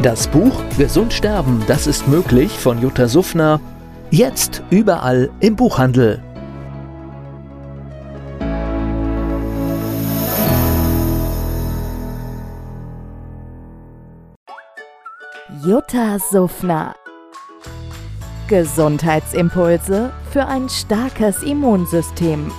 Das Buch Gesund sterben, das ist möglich von Jutta Suffner. Jetzt überall im Buchhandel. Jutta Suffner. Gesundheitsimpulse für ein starkes Immunsystem.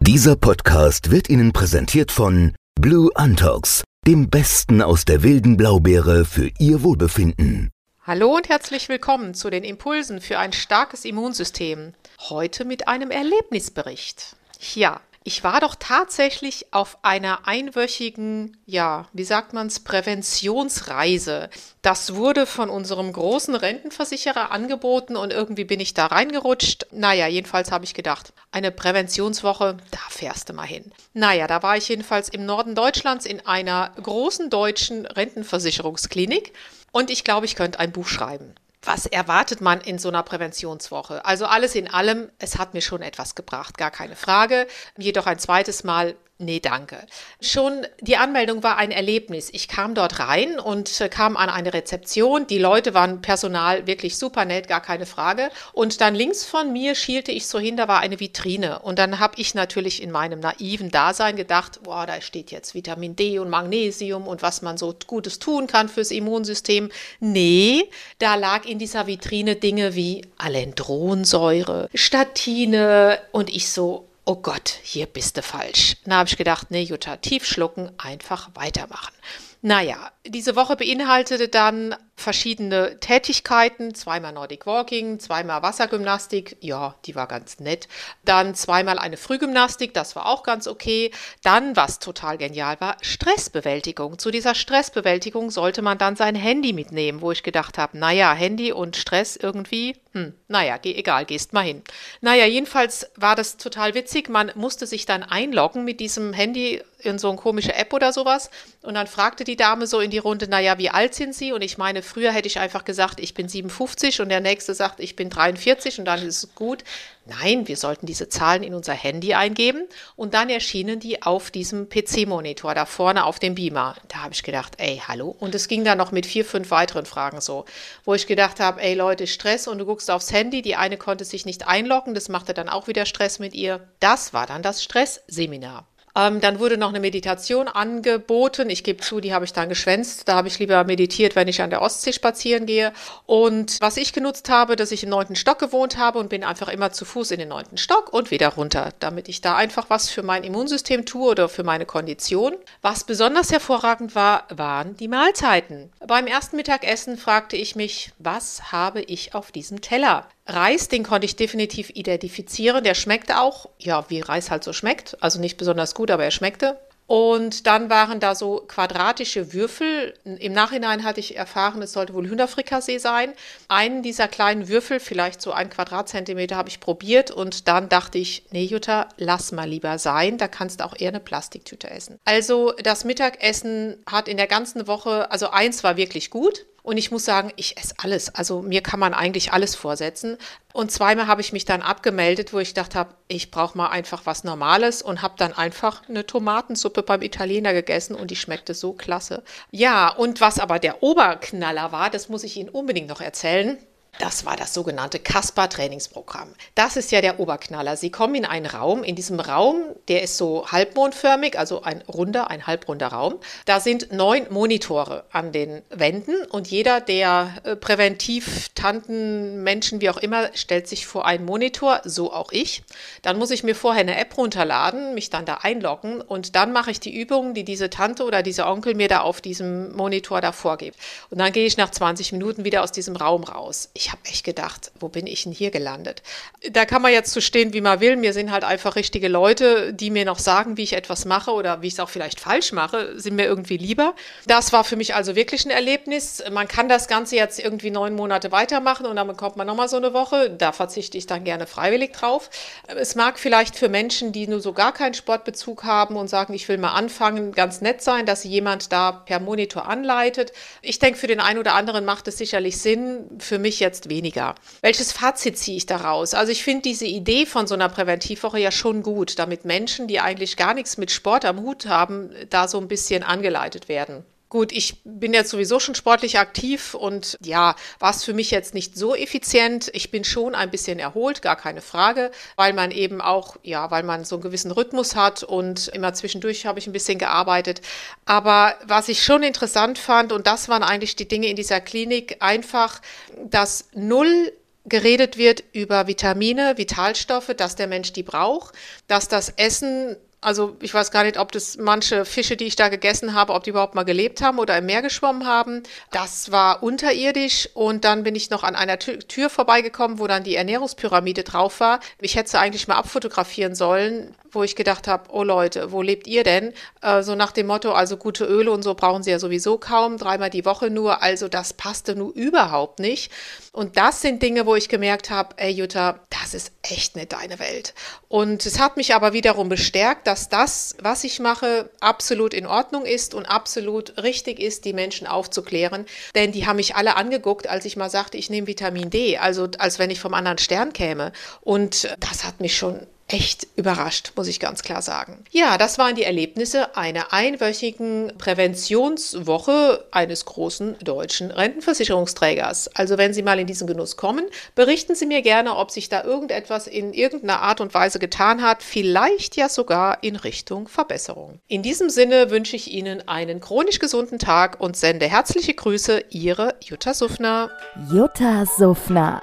Dieser Podcast wird Ihnen präsentiert von Blue Antox, dem Besten aus der wilden Blaubeere für Ihr Wohlbefinden. Hallo und herzlich willkommen zu den Impulsen für ein starkes Immunsystem. Heute mit einem Erlebnisbericht. Ja, ich war doch tatsächlich auf einer einwöchigen, ja, wie sagt man's, Präventionsreise. Das wurde von unserem großen Rentenversicherer angeboten und irgendwie bin ich da reingerutscht. Naja, jedenfalls habe ich gedacht, eine Präventionswoche, da fährst du mal hin. Naja, da war ich jedenfalls im Norden Deutschlands in einer großen deutschen Rentenversicherungsklinik und ich glaube, ich könnte ein Buch schreiben was erwartet man in so einer Präventionswoche? Also alles in allem, es hat mir schon etwas gebracht, gar keine Frage. Jedoch ein zweites Mal Nee, danke. Schon die Anmeldung war ein Erlebnis. Ich kam dort rein und äh, kam an eine Rezeption. Die Leute waren Personal wirklich super nett, gar keine Frage. Und dann links von mir schielte ich so hin, da war eine Vitrine. Und dann habe ich natürlich in meinem naiven Dasein gedacht, boah, da steht jetzt Vitamin D und Magnesium und was man so Gutes tun kann fürs Immunsystem. Nee, da lag in dieser Vitrine Dinge wie Alendronsäure, Statine und ich so, oh Gott, hier bist du falsch. Da habe ich gedacht, nee, Jutta, tief schlucken, einfach weitermachen. Naja, diese Woche beinhaltete dann verschiedene Tätigkeiten, zweimal Nordic Walking, zweimal Wassergymnastik, ja, die war ganz nett. Dann zweimal eine Frühgymnastik, das war auch ganz okay. Dann, was total genial war, Stressbewältigung. Zu dieser Stressbewältigung sollte man dann sein Handy mitnehmen, wo ich gedacht habe, naja, Handy und Stress irgendwie, hm, naja, geh, egal, gehst mal hin. Naja, jedenfalls war das total witzig. Man musste sich dann einloggen mit diesem Handy in so eine komische App oder sowas. Und dann fragte die Dame so in die Runde, naja, wie alt sind Sie? Und ich meine, früher hätte ich einfach gesagt, ich bin 57 und der nächste sagt, ich bin 43 und dann ist es gut. Nein, wir sollten diese Zahlen in unser Handy eingeben und dann erschienen die auf diesem PC-Monitor da vorne auf dem Beamer. Da habe ich gedacht, ey, hallo. Und es ging dann noch mit vier, fünf weiteren Fragen so, wo ich gedacht habe, ey Leute, Stress und du guckst aufs Handy, die eine konnte sich nicht einloggen, das machte dann auch wieder Stress mit ihr. Das war dann das Stressseminar. Ähm, dann wurde noch eine Meditation angeboten. Ich gebe zu, die habe ich dann geschwänzt. Da habe ich lieber meditiert, wenn ich an der Ostsee spazieren gehe. Und was ich genutzt habe, dass ich im neunten Stock gewohnt habe und bin einfach immer zu Fuß in den neunten Stock und wieder runter, damit ich da einfach was für mein Immunsystem tue oder für meine Kondition. Was besonders hervorragend war, waren die Mahlzeiten. Beim ersten Mittagessen fragte ich mich, was habe ich auf diesem Teller? Reis, den konnte ich definitiv identifizieren. Der schmeckte auch, ja, wie Reis halt so schmeckt. Also nicht besonders gut, aber er schmeckte. Und dann waren da so quadratische Würfel. Im Nachhinein hatte ich erfahren, es sollte wohl Hühnerfrikassee sein. Einen dieser kleinen Würfel, vielleicht so ein Quadratzentimeter, habe ich probiert und dann dachte ich, nee, Jutta, lass mal lieber sein. Da kannst du auch eher eine Plastiktüte essen. Also das Mittagessen hat in der ganzen Woche, also eins war wirklich gut. Und ich muss sagen, ich esse alles. Also mir kann man eigentlich alles vorsetzen. Und zweimal habe ich mich dann abgemeldet, wo ich gedacht habe, ich brauche mal einfach was Normales und habe dann einfach eine Tomatensuppe beim Italiener gegessen und die schmeckte so klasse. Ja, und was aber der Oberknaller war, das muss ich Ihnen unbedingt noch erzählen. Das war das sogenannte Casper-Trainingsprogramm. Das ist ja der Oberknaller. Sie kommen in einen Raum. In diesem Raum, der ist so halbmondförmig, also ein runder, ein halbrunder Raum. Da sind neun Monitore an den Wänden und jeder der äh, Präventiv-Tanten, Menschen, wie auch immer, stellt sich vor einen Monitor, so auch ich. Dann muss ich mir vorher eine App runterladen, mich dann da einloggen und dann mache ich die Übungen, die diese Tante oder dieser Onkel mir da auf diesem Monitor da vorgibt. Und dann gehe ich nach 20 Minuten wieder aus diesem Raum raus habe echt gedacht, wo bin ich denn hier gelandet? Da kann man jetzt so stehen, wie man will. Mir sind halt einfach richtige Leute, die mir noch sagen, wie ich etwas mache oder wie ich es auch vielleicht falsch mache, sind mir irgendwie lieber. Das war für mich also wirklich ein Erlebnis. Man kann das Ganze jetzt irgendwie neun Monate weitermachen und dann bekommt man nochmal so eine Woche. Da verzichte ich dann gerne freiwillig drauf. Es mag vielleicht für Menschen, die nur so gar keinen Sportbezug haben und sagen, ich will mal anfangen, ganz nett sein, dass jemand da per Monitor anleitet. Ich denke, für den einen oder anderen macht es sicherlich Sinn, für mich jetzt weniger. Welches Fazit ziehe ich daraus? Also ich finde diese Idee von so einer Präventivwoche ja schon gut, damit Menschen, die eigentlich gar nichts mit Sport am Hut haben, da so ein bisschen angeleitet werden. Gut, ich bin jetzt sowieso schon sportlich aktiv und ja, war es für mich jetzt nicht so effizient. Ich bin schon ein bisschen erholt, gar keine Frage, weil man eben auch, ja, weil man so einen gewissen Rhythmus hat und immer zwischendurch habe ich ein bisschen gearbeitet. Aber was ich schon interessant fand, und das waren eigentlich die Dinge in dieser Klinik, einfach, dass null geredet wird über Vitamine, Vitalstoffe, dass der Mensch die braucht, dass das Essen also ich weiß gar nicht, ob das manche Fische, die ich da gegessen habe, ob die überhaupt mal gelebt haben oder im Meer geschwommen haben. Das war unterirdisch und dann bin ich noch an einer Tür vorbeigekommen, wo dann die Ernährungspyramide drauf war. Ich hätte sie eigentlich mal abfotografieren sollen wo ich gedacht habe, oh Leute, wo lebt ihr denn? Äh, so nach dem Motto, also gute Öle und so brauchen sie ja sowieso kaum, dreimal die Woche nur, also das passte nun überhaupt nicht. Und das sind Dinge, wo ich gemerkt habe, ey Jutta, das ist echt nicht deine Welt. Und es hat mich aber wiederum bestärkt, dass das, was ich mache, absolut in Ordnung ist und absolut richtig ist, die Menschen aufzuklären. Denn die haben mich alle angeguckt, als ich mal sagte, ich nehme Vitamin D, also als wenn ich vom anderen Stern käme. Und das hat mich schon echt überrascht, muss ich ganz klar sagen. Ja, das waren die Erlebnisse einer einwöchigen Präventionswoche eines großen deutschen Rentenversicherungsträgers. Also wenn Sie mal in diesen Genuss kommen, berichten Sie mir gerne, ob sich da irgendetwas in irgendeiner Art und Weise getan hat, vielleicht ja sogar in Richtung Verbesserung. In diesem Sinne wünsche ich Ihnen einen chronisch gesunden Tag und sende herzliche Grüße, Ihre Jutta Suffner. Jutta Suffner